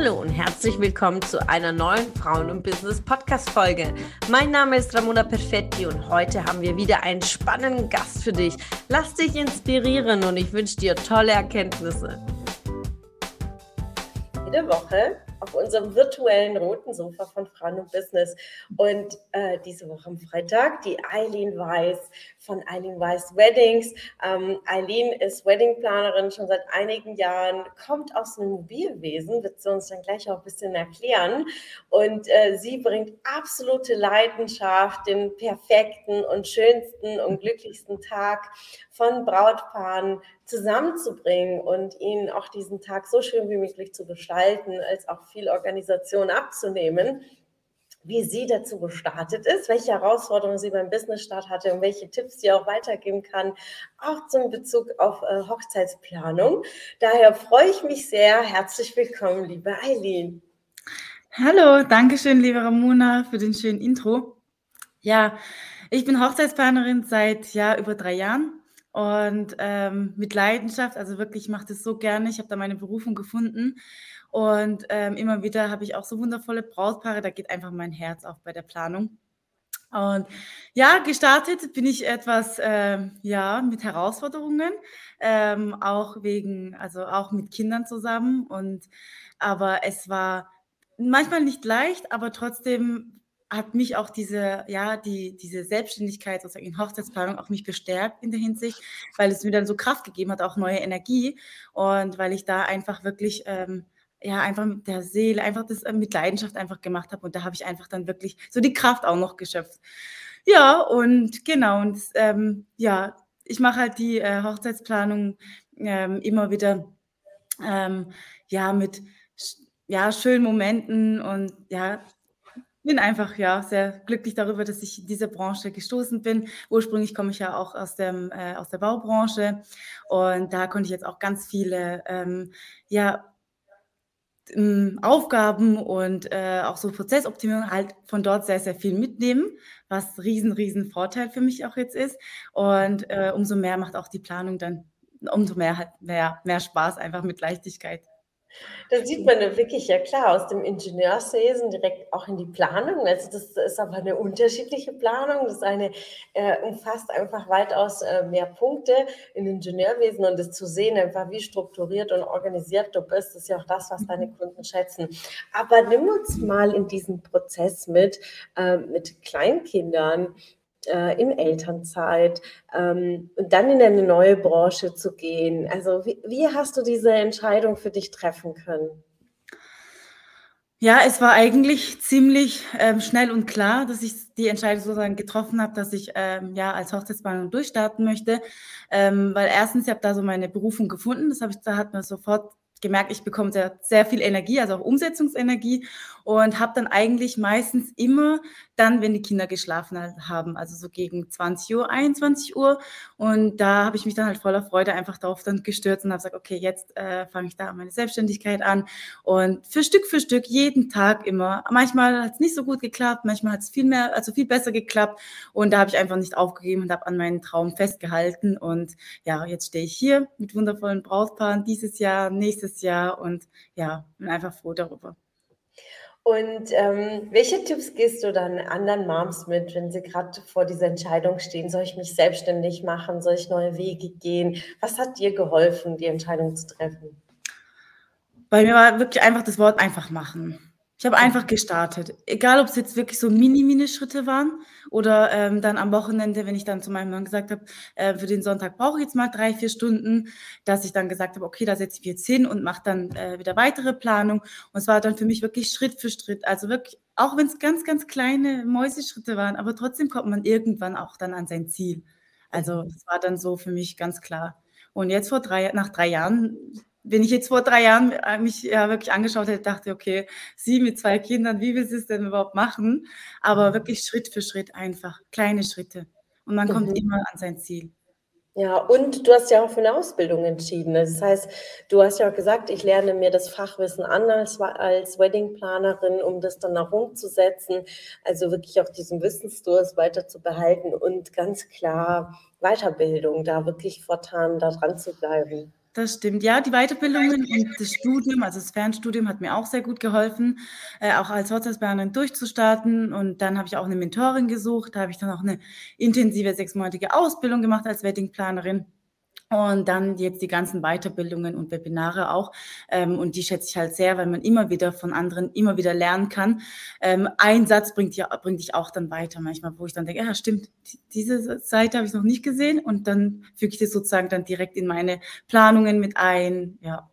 Hallo und herzlich willkommen zu einer neuen Frauen- und Business-Podcast-Folge. Mein Name ist Ramona Perfetti und heute haben wir wieder einen spannenden Gast für dich. Lass dich inspirieren und ich wünsche dir tolle Erkenntnisse. Jede Woche auf unserem virtuellen roten Sofa von Frauen und Business. Und äh, diese Woche am Freitag die Eileen Weiß von Eileen Weiß Weddings. Ähm, Eileen ist Weddingplanerin schon seit einigen Jahren, kommt aus dem Mobilwesen, wird sie uns dann gleich auch ein bisschen erklären. Und äh, sie bringt absolute Leidenschaft, den perfekten und schönsten und glücklichsten Tag von Brautpaaren zusammenzubringen und ihnen auch diesen Tag so schön wie möglich zu gestalten, als auch viel Organisation abzunehmen wie sie dazu gestartet ist, welche Herausforderungen sie beim Business-Start hatte und welche Tipps sie auch weitergeben kann, auch zum Bezug auf äh, Hochzeitsplanung. Daher freue ich mich sehr. Herzlich willkommen, liebe Eileen. Hallo, danke schön, liebe Ramona, für den schönen Intro. Ja, ich bin Hochzeitsplanerin seit ja, über drei Jahren und ähm, mit Leidenschaft, also wirklich, ich mache das so gerne. Ich habe da meine Berufung gefunden und ähm, immer wieder habe ich auch so wundervolle Brautpaare, da geht einfach mein Herz auf bei der Planung. Und ja, gestartet bin ich etwas, ähm, ja, mit Herausforderungen, ähm, auch wegen, also auch mit Kindern zusammen. Und aber es war manchmal nicht leicht, aber trotzdem hat mich auch diese, ja, die, diese Selbstständigkeit sozusagen in Hochzeitsplanung auch mich bestärkt in der Hinsicht, weil es mir dann so Kraft gegeben hat, auch neue Energie und weil ich da einfach wirklich, ähm, ja, einfach mit der Seele, einfach das äh, mit Leidenschaft einfach gemacht habe und da habe ich einfach dann wirklich so die Kraft auch noch geschöpft. Ja, und genau, und ähm, ja, ich mache halt die äh, Hochzeitsplanung ähm, immer wieder, ähm, ja, mit ja, schönen Momenten und ja, bin einfach, ja, sehr glücklich darüber, dass ich in diese Branche gestoßen bin. Ursprünglich komme ich ja auch aus dem äh, aus der Baubranche und da konnte ich jetzt auch ganz viele, ähm, ja, Aufgaben und, äh, auch so Prozessoptimierung halt von dort sehr, sehr viel mitnehmen, was riesen, riesen Vorteil für mich auch jetzt ist. Und, äh, umso mehr macht auch die Planung dann umso mehr halt mehr mehr Spaß einfach mit Leichtigkeit. Da sieht man wirklich ja klar aus dem Ingenieurswesen direkt auch in die Planung. Also das ist aber eine unterschiedliche Planung. Das eine äh, umfasst einfach weitaus äh, mehr Punkte im Ingenieurwesen und das zu sehen, einfach wie strukturiert und organisiert du bist, ist ja auch das, was deine mhm. Kunden schätzen. Aber nimm uns mal in diesen Prozess mit, äh, mit Kleinkindern äh, in Elternzeit ähm, und dann in eine neue Branche zu gehen. Also wie, wie hast du diese Entscheidung für dich treffen können? Ja, es war eigentlich ziemlich ähm, schnell und klar, dass ich die Entscheidung sozusagen getroffen habe, dass ich ähm, ja als Hochzeitsplanerin durchstarten möchte, ähm, weil erstens ich habe da so meine Berufung gefunden, das habe ich da hat mir sofort gemerkt, ich bekomme sehr, sehr viel Energie, also auch Umsetzungsenergie und habe dann eigentlich meistens immer dann, wenn die Kinder geschlafen haben, also so gegen 20 Uhr, 21 Uhr. Und da habe ich mich dann halt voller Freude einfach darauf dann gestürzt und habe gesagt, okay, jetzt äh, fange ich da meine Selbstständigkeit an. Und für Stück für Stück jeden Tag immer. Manchmal hat es nicht so gut geklappt, manchmal hat es viel mehr, also viel besser geklappt. Und da habe ich einfach nicht aufgegeben und habe an meinen Traum festgehalten. Und ja, jetzt stehe ich hier mit wundervollen Brautpaaren dieses Jahr, nächstes nächstes Jahr und ja, bin einfach froh darüber. Und ähm, welche Tipps gehst du dann anderen Moms mit, wenn sie gerade vor dieser Entscheidung stehen? Soll ich mich selbstständig machen? Soll ich neue Wege gehen? Was hat dir geholfen, die Entscheidung zu treffen? Bei mir war wirklich einfach das Wort einfach machen. Ich habe einfach gestartet. Egal, ob es jetzt wirklich so Mini-Mini-Schritte waren oder ähm, dann am Wochenende, wenn ich dann zu meinem Mann gesagt habe, äh, für den Sonntag brauche ich jetzt mal drei, vier Stunden, dass ich dann gesagt habe, okay, da setze ich jetzt hin und mache dann äh, wieder weitere Planung. Und es war dann für mich wirklich Schritt für Schritt. Also wirklich, auch wenn es ganz, ganz kleine Mäuseschritte waren, aber trotzdem kommt man irgendwann auch dann an sein Ziel. Also es war dann so für mich ganz klar. Und jetzt vor drei, nach drei Jahren wenn ich jetzt vor drei Jahren äh, mich ja wirklich angeschaut hätte, dachte, okay, sie mit zwei Kindern, wie will sie es denn überhaupt machen? Aber mhm. wirklich Schritt für Schritt einfach, kleine Schritte. Und man mhm. kommt immer an sein Ziel. Ja, und du hast ja auch für eine Ausbildung entschieden. Das heißt, du hast ja auch gesagt, ich lerne mir das Fachwissen an als, als Weddingplanerin, um das dann auch umzusetzen. Also wirklich auch diesen Wissensdurst weiter zu behalten und ganz klar Weiterbildung, da wirklich fortan da dran zu bleiben. Das stimmt. Ja, die Weiterbildungen und das Studium, also das Fernstudium hat mir auch sehr gut geholfen, äh, auch als Hochzeitsplanerin durchzustarten. Und dann habe ich auch eine Mentorin gesucht. Da habe ich dann auch eine intensive sechsmonatige Ausbildung gemacht als Weddingplanerin. Und dann jetzt die ganzen Weiterbildungen und Webinare auch. Ähm, und die schätze ich halt sehr, weil man immer wieder von anderen immer wieder lernen kann. Ähm, ein Satz bringt, ja, bringt dich auch dann weiter manchmal, wo ich dann denke, ja stimmt, diese Seite habe ich noch nicht gesehen. Und dann füge ich das sozusagen dann direkt in meine Planungen mit ein. Ja,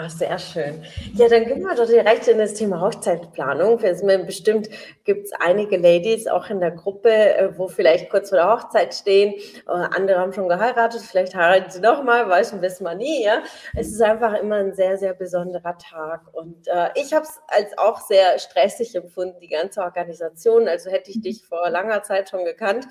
Ach, sehr schön. Ja, dann gehen wir doch direkt in das Thema Hochzeitsplanung. Bestimmt gibt es einige Ladies auch in der Gruppe, äh, wo vielleicht kurz vor der Hochzeit stehen. Äh, andere haben schon geheiratet, vielleicht heiraten sie nochmal, weiß man, wissen wir nie. Ja? Es ist einfach immer ein sehr, sehr besonderer Tag. Und äh, ich habe es als auch sehr stressig empfunden, die ganze Organisation. Also hätte ich dich vor langer Zeit schon gekannt,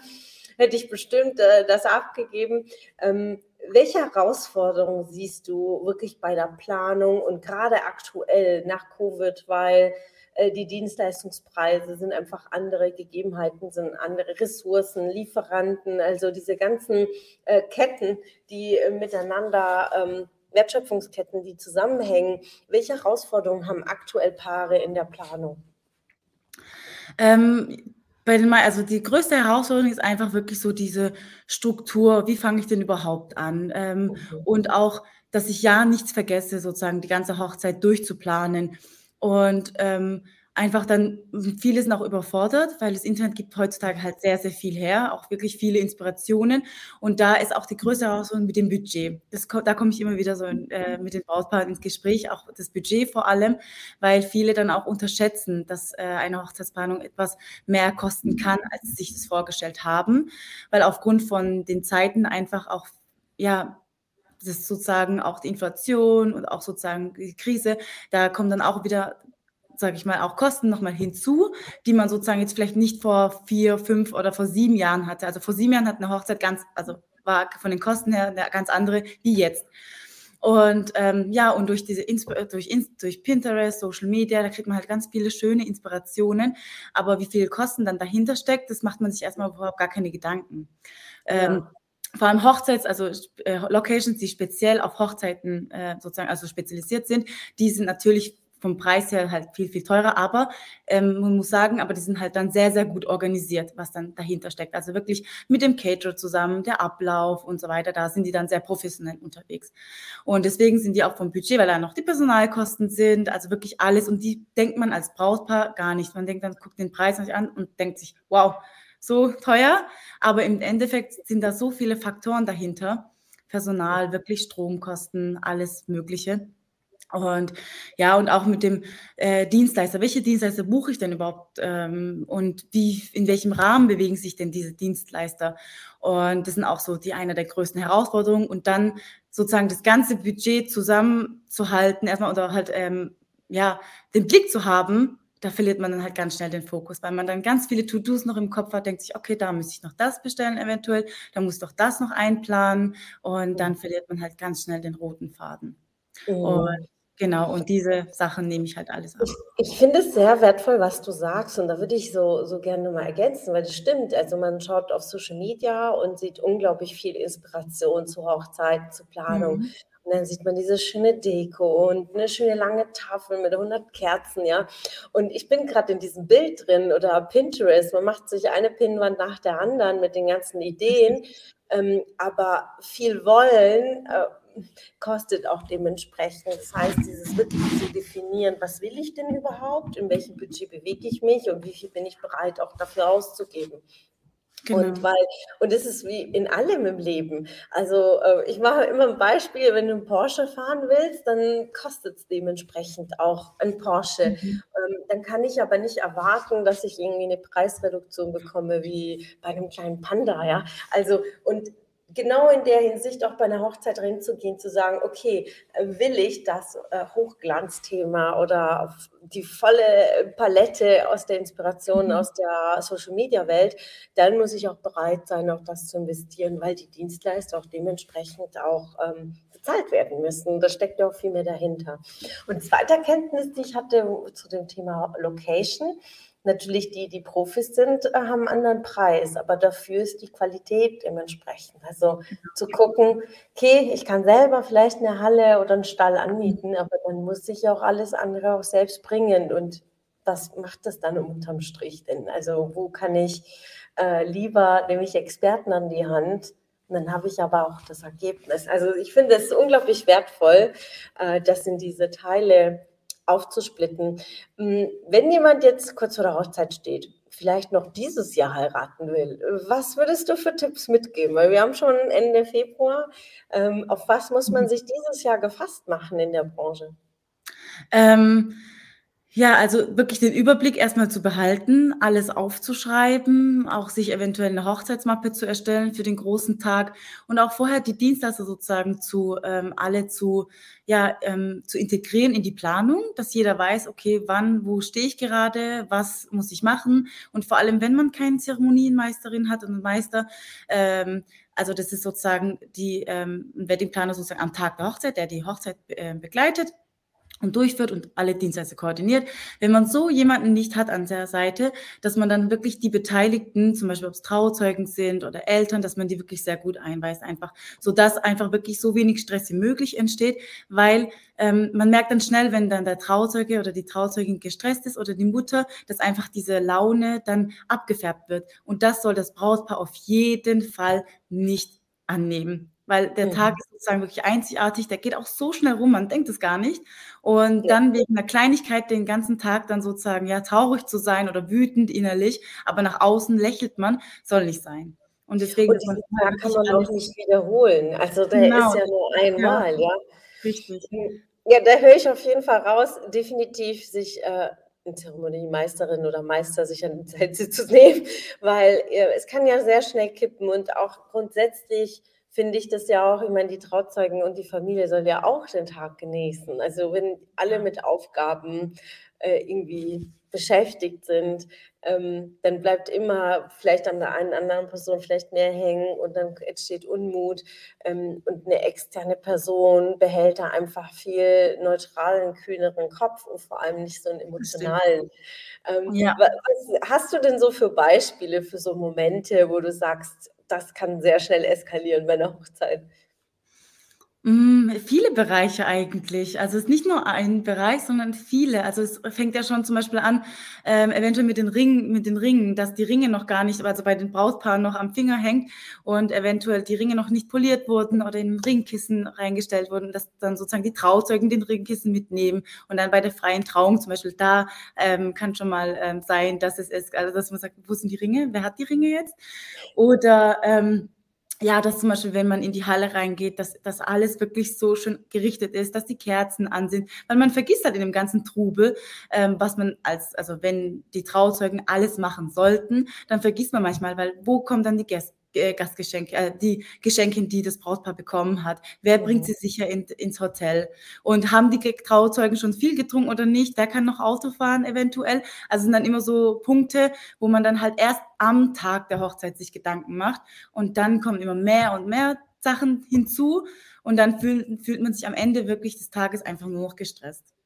hätte ich bestimmt äh, das abgegeben. Ähm, welche Herausforderungen siehst du wirklich bei der Planung und gerade aktuell nach Covid, weil äh, die Dienstleistungspreise sind einfach andere Gegebenheiten, sind andere Ressourcen, Lieferanten, also diese ganzen äh, Ketten, die äh, miteinander ähm, Wertschöpfungsketten, die zusammenhängen. Welche Herausforderungen haben aktuell Paare in der Planung? Ähm, bei den, also die größte Herausforderung ist einfach wirklich so diese Struktur, wie fange ich denn überhaupt an? Ähm, okay. Und auch, dass ich ja nichts vergesse, sozusagen die ganze Hochzeit durchzuplanen. Und ähm, einfach dann vieles noch überfordert, weil das Internet gibt heutzutage halt sehr, sehr viel her, auch wirklich viele Inspirationen. Und da ist auch die größte Herausforderung mit dem Budget. Das, da komme ich immer wieder so in, äh, mit den Brautpaaren ins Gespräch, auch das Budget vor allem, weil viele dann auch unterschätzen, dass äh, eine Hochzeitsplanung etwas mehr kosten kann, als sie sich das vorgestellt haben, weil aufgrund von den Zeiten einfach auch, ja, das ist sozusagen auch die Inflation und auch sozusagen die Krise, da kommt dann auch wieder sage ich mal, auch Kosten nochmal hinzu, die man sozusagen jetzt vielleicht nicht vor vier, fünf oder vor sieben Jahren hatte. Also vor sieben Jahren hat eine Hochzeit ganz, also war von den Kosten her eine ganz andere wie jetzt. Und ähm, ja, und durch diese Insp durch, durch Pinterest, Social Media, da kriegt man halt ganz viele schöne Inspirationen. Aber wie viel Kosten dann dahinter steckt, das macht man sich erstmal überhaupt gar keine Gedanken. Ähm, ja. vor allem Hochzeits, also äh, Locations, die speziell auf Hochzeiten äh, sozusagen also spezialisiert sind, die sind natürlich vom Preis her halt viel, viel teurer, aber ähm, man muss sagen, aber die sind halt dann sehr, sehr gut organisiert, was dann dahinter steckt. Also wirklich mit dem Caterer zusammen, der Ablauf und so weiter, da sind die dann sehr professionell unterwegs. Und deswegen sind die auch vom Budget, weil da noch die Personalkosten sind, also wirklich alles. Und die denkt man als Brautpaar gar nicht. Man denkt dann, guckt den Preis nicht an und denkt sich, wow, so teuer. Aber im Endeffekt sind da so viele Faktoren dahinter. Personal, wirklich Stromkosten, alles Mögliche. Und ja, und auch mit dem äh, Dienstleister. Welche Dienstleister buche ich denn überhaupt? Ähm, und wie, in welchem Rahmen bewegen sich denn diese Dienstleister? Und das sind auch so die eine der größten Herausforderungen. Und dann sozusagen das ganze Budget zusammenzuhalten, erstmal oder halt ähm, ja, den Blick zu haben, da verliert man dann halt ganz schnell den Fokus, weil man dann ganz viele To-Dos noch im Kopf hat, denkt sich, okay, da müsste ich noch das bestellen eventuell, da muss doch das noch einplanen und dann verliert man halt ganz schnell den roten Faden. Mhm. Und Genau, und diese Sachen nehme ich halt alles an. Ich, ich finde es sehr wertvoll, was du sagst. Und da würde ich so, so gerne mal ergänzen, weil das stimmt. Also man schaut auf Social Media und sieht unglaublich viel Inspiration zu Hochzeiten, zu Planung. Mhm. Und dann sieht man diese schöne Deko und eine schöne lange Tafel mit 100 Kerzen, ja. Und ich bin gerade in diesem Bild drin oder Pinterest. Man macht sich eine Pinnwand nach der anderen mit den ganzen Ideen. ähm, aber viel wollen, äh, kostet auch dementsprechend. Das heißt, dieses wirklich zu definieren, was will ich denn überhaupt, in welchem Budget bewege ich mich und wie viel bin ich bereit auch dafür auszugeben. Genau. Und weil, und das ist wie in allem im Leben. Also äh, ich mache immer ein Beispiel, wenn du einen Porsche fahren willst, dann kostet es dementsprechend auch ein Porsche. Mhm. Ähm, dann kann ich aber nicht erwarten, dass ich irgendwie eine Preisreduktion bekomme wie bei einem kleinen Panda, ja. Also und genau in der Hinsicht auch bei einer Hochzeit reinzugehen, zu sagen, okay, äh, will ich das äh, Hochglanzthema oder die volle Palette aus der Inspiration mhm. aus der Social Media Welt, dann muss ich auch bereit sein, auch das zu investieren, weil die Dienstleister auch dementsprechend auch ähm, bezahlt werden müssen. Da steckt ja auch viel mehr dahinter. Und zweite Erkenntnis, die ich hatte zu dem Thema Location, Natürlich die, die Profis sind, äh, haben einen anderen Preis, aber dafür ist die Qualität dementsprechend. Also zu gucken, okay, ich kann selber vielleicht eine Halle oder einen Stall anmieten, aber dann muss ich auch alles andere auch selbst bringen. Und was macht das dann unterm Strich denn? Also wo kann ich äh, lieber, nehme ich Experten an die Hand, und dann habe ich aber auch das Ergebnis. Also ich finde es unglaublich wertvoll, äh, das in diese Teile aufzusplitten. Hm, wenn jemand jetzt kurz vor der Hochzeit steht, vielleicht noch dieses Jahr heiraten will, was würdest du für Tipps mitgeben? Weil wir haben schon Ende Februar. Ähm, auf was muss man mhm. sich dieses Jahr gefasst machen in der Branche? Ähm, ja, also wirklich den Überblick erstmal zu behalten, alles aufzuschreiben, auch sich eventuell eine Hochzeitsmappe zu erstellen für den großen Tag und auch vorher die Dienstleister sozusagen zu ähm, alle zu ja ähm, zu integrieren in die Planung, dass jeder weiß, okay, wann, wo stehe ich gerade, was muss ich machen. Und vor allem, wenn man keine Zeremonienmeisterin hat und einen Meister, ähm, also das ist sozusagen die ähm, Weddingplaner sozusagen am Tag der Hochzeit, der die Hochzeit äh, begleitet und durchführt und alle Dienstleister koordiniert. Wenn man so jemanden nicht hat an der Seite, dass man dann wirklich die Beteiligten, zum Beispiel ob es Trauzeugen sind oder Eltern, dass man die wirklich sehr gut einweist, einfach, so dass einfach wirklich so wenig Stress wie möglich entsteht, weil ähm, man merkt dann schnell, wenn dann der Trauzeuge oder die Trauzeugin gestresst ist oder die Mutter, dass einfach diese Laune dann abgefärbt wird. Und das soll das Brautpaar auf jeden Fall nicht annehmen weil der mhm. Tag ist sozusagen wirklich einzigartig, der geht auch so schnell rum, man denkt es gar nicht. Und ja. dann wegen einer Kleinigkeit den ganzen Tag dann sozusagen ja traurig zu sein oder wütend innerlich, aber nach außen lächelt man, soll nicht sein. Und deswegen und diesen Tag kann man auch nicht wiederholen. Also der genau. ist ja nur einmal, ja. ja. Richtig. Hm. Ja, da höre ich auf jeden Fall raus, definitiv sich äh, eine Zeremoniemeisterin oder Meister sich an die Zeit zu nehmen, weil äh, es kann ja sehr schnell kippen und auch grundsätzlich finde ich das ja auch, ich meine, die Trauzeugen und die Familie soll ja auch den Tag genießen. Also wenn alle mit Aufgaben äh, irgendwie beschäftigt sind, ähm, dann bleibt immer vielleicht an der einen anderen Person vielleicht mehr hängen und dann entsteht Unmut ähm, und eine externe Person behält da einfach viel neutralen, kühneren Kopf und vor allem nicht so einen emotionalen. Ähm, ja. Was hast du denn so für Beispiele für so Momente, wo du sagst, das kann sehr schnell eskalieren bei einer Hochzeit. Hm, viele Bereiche eigentlich. Also es ist nicht nur ein Bereich, sondern viele. Also es fängt ja schon zum Beispiel an, ähm, eventuell mit den Ringen, mit den Ringen, dass die Ringe noch gar nicht, also bei den Brautpaaren noch am Finger hängt und eventuell die Ringe noch nicht poliert wurden oder in Ringkissen reingestellt wurden, dass dann sozusagen die Trauzeugen den Ringkissen mitnehmen und dann bei der freien Trauung zum Beispiel da ähm, kann schon mal ähm, sein, dass es ist, also dass man sagt, wo sind die Ringe? Wer hat die Ringe jetzt? Oder ähm, ja, dass zum Beispiel, wenn man in die Halle reingeht, dass, dass alles wirklich so schön gerichtet ist, dass die Kerzen an sind, weil man vergisst halt in dem ganzen Trubel, ähm, was man als, also wenn die Trauzeugen alles machen sollten, dann vergisst man manchmal, weil wo kommen dann die Gäste? Äh, Gastgeschenke, äh, die Geschenke, die das Brautpaar bekommen hat. Wer bringt sie sicher in, ins Hotel? Und haben die Trauzeugen schon viel getrunken oder nicht? Wer kann noch Auto fahren eventuell? Also sind dann immer so Punkte, wo man dann halt erst am Tag der Hochzeit sich Gedanken macht und dann kommen immer mehr und mehr Sachen hinzu und dann fühlt, fühlt man sich am Ende wirklich des Tages einfach nur noch gestresst.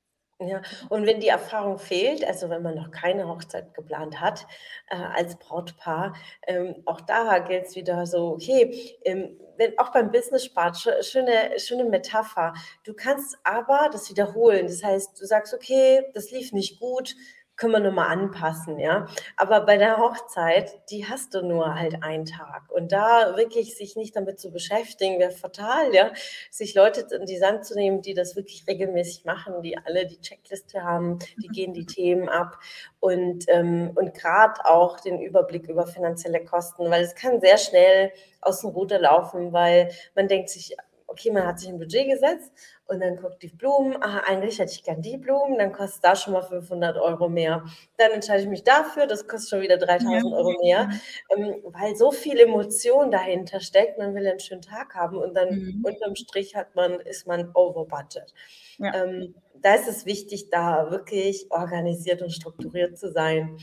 Ja, und wenn die Erfahrung fehlt, also wenn man noch keine Hochzeit geplant hat, äh, als Brautpaar, ähm, auch da gilt es wieder so, okay, ähm, wenn, auch beim Business Spart, schöne, schöne Metapher. Du kannst aber das wiederholen. Das heißt, du sagst, okay, das lief nicht gut, können wir nochmal anpassen, ja. Aber bei der Hochzeit, die hast du nur halt einen Tag. Und da wirklich sich nicht damit zu beschäftigen, wäre fatal, ja. Sich Leute in die Sand zu nehmen, die das wirklich regelmäßig machen, die alle die Checkliste haben, die gehen die Themen ab und, ähm, und gerade auch den Überblick über finanzielle Kosten, weil es kann sehr schnell aus dem Ruder laufen, weil man denkt sich, okay, man hat sich ein Budget gesetzt und dann guckt die Blumen, aha, eigentlich hätte ich gern die Blumen, dann kostet da schon mal 500 Euro mehr. Dann entscheide ich mich dafür, das kostet schon wieder 3000 ja. Euro mehr, ähm, weil so viel Emotion dahinter steckt. Man will einen schönen Tag haben und dann mhm. unterm Strich hat man, ist man over budget. Ja. Ähm, da ist es wichtig, da wirklich organisiert und strukturiert zu sein.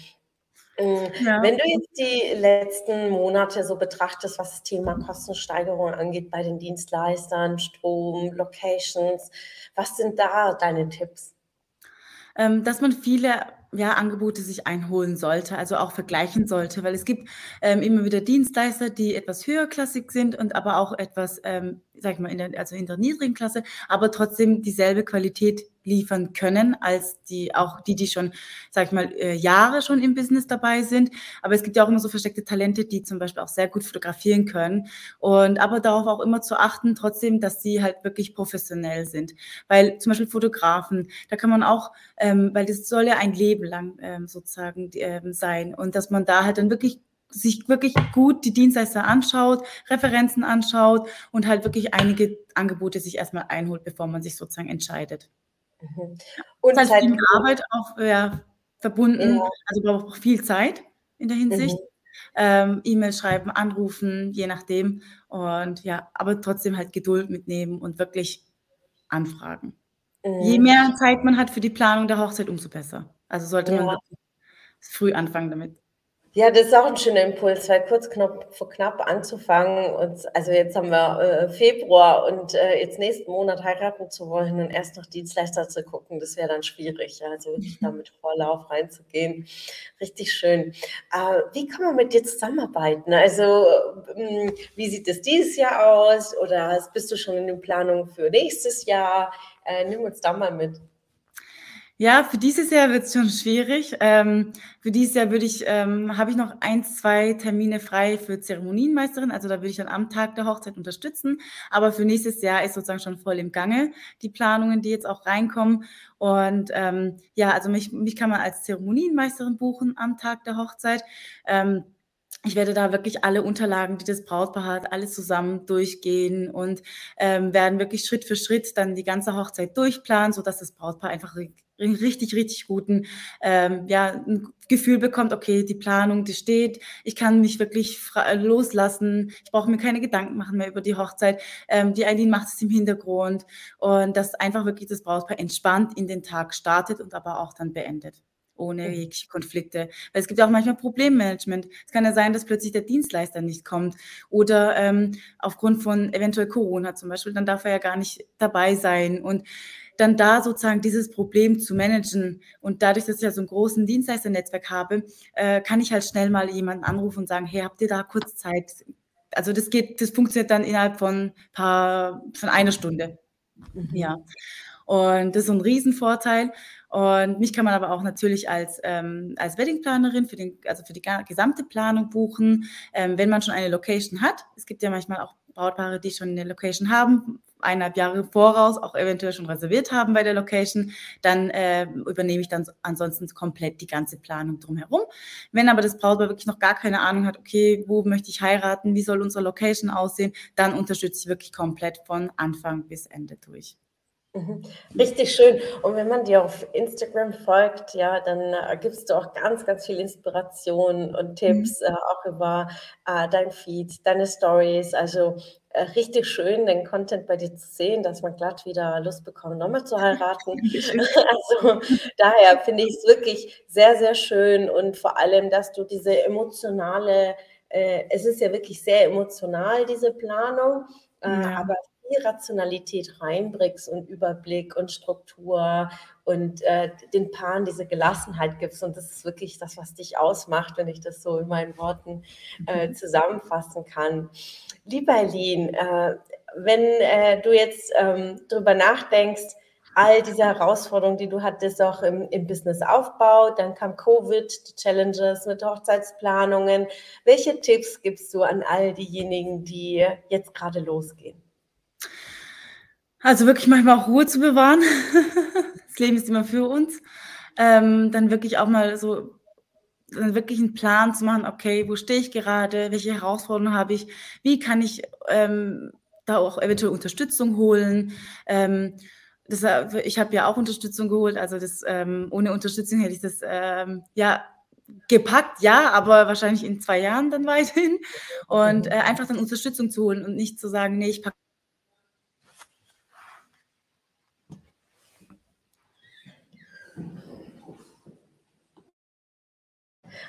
Äh, ja. Wenn du jetzt die letzten Monate so betrachtest, was das Thema Kostensteigerung angeht bei den Dienstleistern, Strom, Locations, was sind da deine Tipps? Ähm, dass man viele ja, Angebote sich einholen sollte, also auch vergleichen sollte, weil es gibt ähm, immer wieder Dienstleister, die etwas höherklassig sind und aber auch etwas, ähm, sag ich mal, in der, also in der niedrigen Klasse, aber trotzdem dieselbe Qualität liefern können als die auch die, die schon, sag ich mal, äh, Jahre schon im Business dabei sind. Aber es gibt ja auch immer so versteckte Talente, die zum Beispiel auch sehr gut fotografieren können. Und aber darauf auch immer zu achten, trotzdem, dass sie halt wirklich professionell sind. Weil zum Beispiel Fotografen, da kann man auch, ähm, weil das soll ja ein Leben lang ähm, sozusagen ähm, sein. Und dass man da halt dann wirklich sich wirklich gut die Dienstleister anschaut, Referenzen anschaut und halt wirklich einige Angebote sich erstmal einholt, bevor man sich sozusagen entscheidet. Mhm. Und das heißt, viel Arbeit auch ja, verbunden, ja. also braucht auch viel Zeit in der Hinsicht. Mhm. Ähm, E-Mail schreiben, anrufen, je nachdem. Und ja, aber trotzdem halt Geduld mitnehmen und wirklich anfragen. Mhm. Je mehr Zeit man hat für die Planung der Hochzeit, umso besser. Also sollte ja. man früh anfangen damit. Ja, das ist auch ein schöner Impuls, weil kurz knapp, vor knapp anzufangen und also jetzt haben wir äh, Februar und äh, jetzt nächsten Monat heiraten zu wollen und erst noch Dienstleister zu gucken, das wäre dann schwierig. Ja? Also wirklich da mit Vorlauf reinzugehen. Richtig schön. Äh, wie kann man mit dir zusammenarbeiten? Also ähm, wie sieht es dieses Jahr aus oder bist du schon in den Planungen für nächstes Jahr? Äh, nimm uns da mal mit. Ja, für dieses Jahr wird es schon schwierig. Ähm, für dieses Jahr würde ich, ähm, habe ich noch ein, zwei Termine frei für Zeremonienmeisterin. Also da würde ich dann am Tag der Hochzeit unterstützen. Aber für nächstes Jahr ist sozusagen schon voll im Gange die Planungen, die jetzt auch reinkommen. Und ähm, ja, also mich, mich kann man als Zeremonienmeisterin buchen am Tag der Hochzeit. Ähm, ich werde da wirklich alle Unterlagen, die das Brautpaar hat, alles zusammen durchgehen und ähm, werden wirklich Schritt für Schritt dann die ganze Hochzeit durchplanen, sodass das Brautpaar einfach richtig, richtig guten ähm, ja, ein Gefühl bekommt, okay, die Planung, die steht, ich kann mich wirklich loslassen, ich brauche mir keine Gedanken machen mehr über die Hochzeit. Ähm, die Eileen macht es im Hintergrund und dass einfach wirklich das Brautpaar entspannt in den Tag startet und aber auch dann beendet ohne jegliche Konflikte. Weil es gibt ja auch manchmal Problemmanagement. Es kann ja sein, dass plötzlich der Dienstleister nicht kommt oder ähm, aufgrund von eventuell Corona zum Beispiel, dann darf er ja gar nicht dabei sein. Und dann da sozusagen dieses Problem zu managen. Und dadurch, dass ich ja so einen großen Dienstleisternetzwerk habe, äh, kann ich halt schnell mal jemanden anrufen und sagen, hey, habt ihr da kurz Zeit? Also das geht, das funktioniert dann innerhalb von paar, von einer Stunde. Mhm. Ja. Und das ist so ein Riesenvorteil. Und mich kann man aber auch natürlich als, ähm, als Weddingplanerin für, den, also für die gesamte Planung buchen, ähm, wenn man schon eine Location hat. Es gibt ja manchmal auch Brautpaare, die schon eine Location haben, eineinhalb Jahre voraus auch eventuell schon reserviert haben bei der Location, dann äh, übernehme ich dann ansonsten komplett die ganze Planung drumherum. Wenn aber das Brautpaar wirklich noch gar keine Ahnung hat, okay, wo möchte ich heiraten, wie soll unsere Location aussehen, dann unterstütze ich wirklich komplett von Anfang bis Ende durch. Mhm. Richtig schön. Und wenn man dir auf Instagram folgt, ja, dann äh, gibst du auch ganz, ganz viel Inspiration und Tipps, mhm. äh, auch über äh, dein Feed, deine Stories. Also richtig schön, den Content bei dir zu sehen, dass man glatt wieder Lust bekommt, nochmal zu heiraten. also daher finde ich es wirklich sehr, sehr schön und vor allem, dass du diese emotionale, äh, es ist ja wirklich sehr emotional, diese Planung, äh, ja. aber viel Rationalität reinbringst und Überblick und Struktur und äh, den Paaren diese Gelassenheit gibst. Und das ist wirklich das, was dich ausmacht, wenn ich das so in meinen Worten äh, mhm. zusammenfassen kann. Lieber Eileen, äh, wenn äh, du jetzt ähm, darüber nachdenkst, all diese Herausforderungen, die du hattest, auch im, im Businessaufbau, dann kam Covid, die Challenges mit Hochzeitsplanungen. Welche Tipps gibst du an all diejenigen, die jetzt gerade losgehen? Also wirklich manchmal auch Ruhe zu bewahren. das Leben ist immer für uns. Ähm, dann wirklich auch mal so dann wirklich einen Plan zu machen, okay, wo stehe ich gerade, welche Herausforderungen habe ich, wie kann ich ähm, da auch eventuell Unterstützung holen. Ähm, das, ich habe ja auch Unterstützung geholt, also das, ähm, ohne Unterstützung hätte ich das ähm, ja gepackt, ja, aber wahrscheinlich in zwei Jahren dann weiterhin. Und äh, einfach dann Unterstützung zu holen und nicht zu sagen, nee, ich packe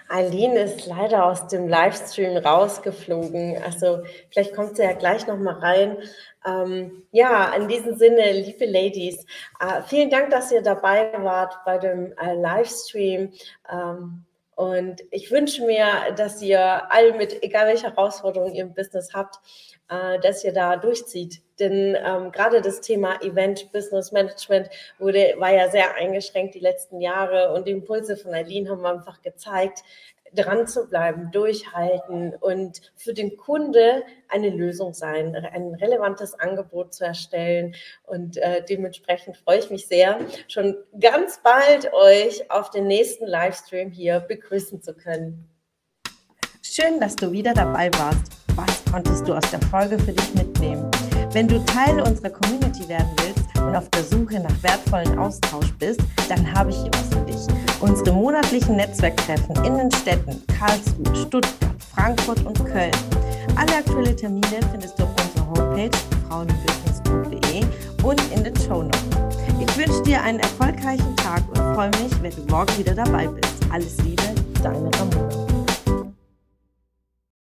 Eileen ist leider aus dem Livestream rausgeflogen. Also vielleicht kommt sie ja gleich noch mal rein. Ähm, ja, in diesem Sinne, liebe Ladies, äh, vielen Dank, dass ihr dabei wart bei dem äh, Livestream. Ähm, und ich wünsche mir, dass ihr alle mit, egal welche Herausforderungen ihr im Business habt, äh, dass ihr da durchzieht. Denn ähm, gerade das Thema Event Business Management wurde, war ja sehr eingeschränkt die letzten Jahre und die Impulse von Eileen haben einfach gezeigt, dran zu bleiben, durchhalten und für den Kunde eine Lösung sein, ein relevantes Angebot zu erstellen. Und äh, dementsprechend freue ich mich sehr, schon ganz bald euch auf den nächsten Livestream hier begrüßen zu können. Schön, dass du wieder dabei warst. Was konntest du aus der Folge für dich mitnehmen? Wenn du Teil unserer Community werden willst und auf der Suche nach wertvollen Austausch bist, dann habe ich hier was für dich. Unsere monatlichen Netzwerktreffen in den Städten Karlsruhe, Stuttgart, Frankfurt und Köln. Alle aktuellen Termine findest du auf unserer Homepage frauenbusiness.de und in den Show Notes. Ich wünsche dir einen erfolgreichen Tag und freue mich, wenn du morgen wieder dabei bist. Alles Liebe, deine Ramona.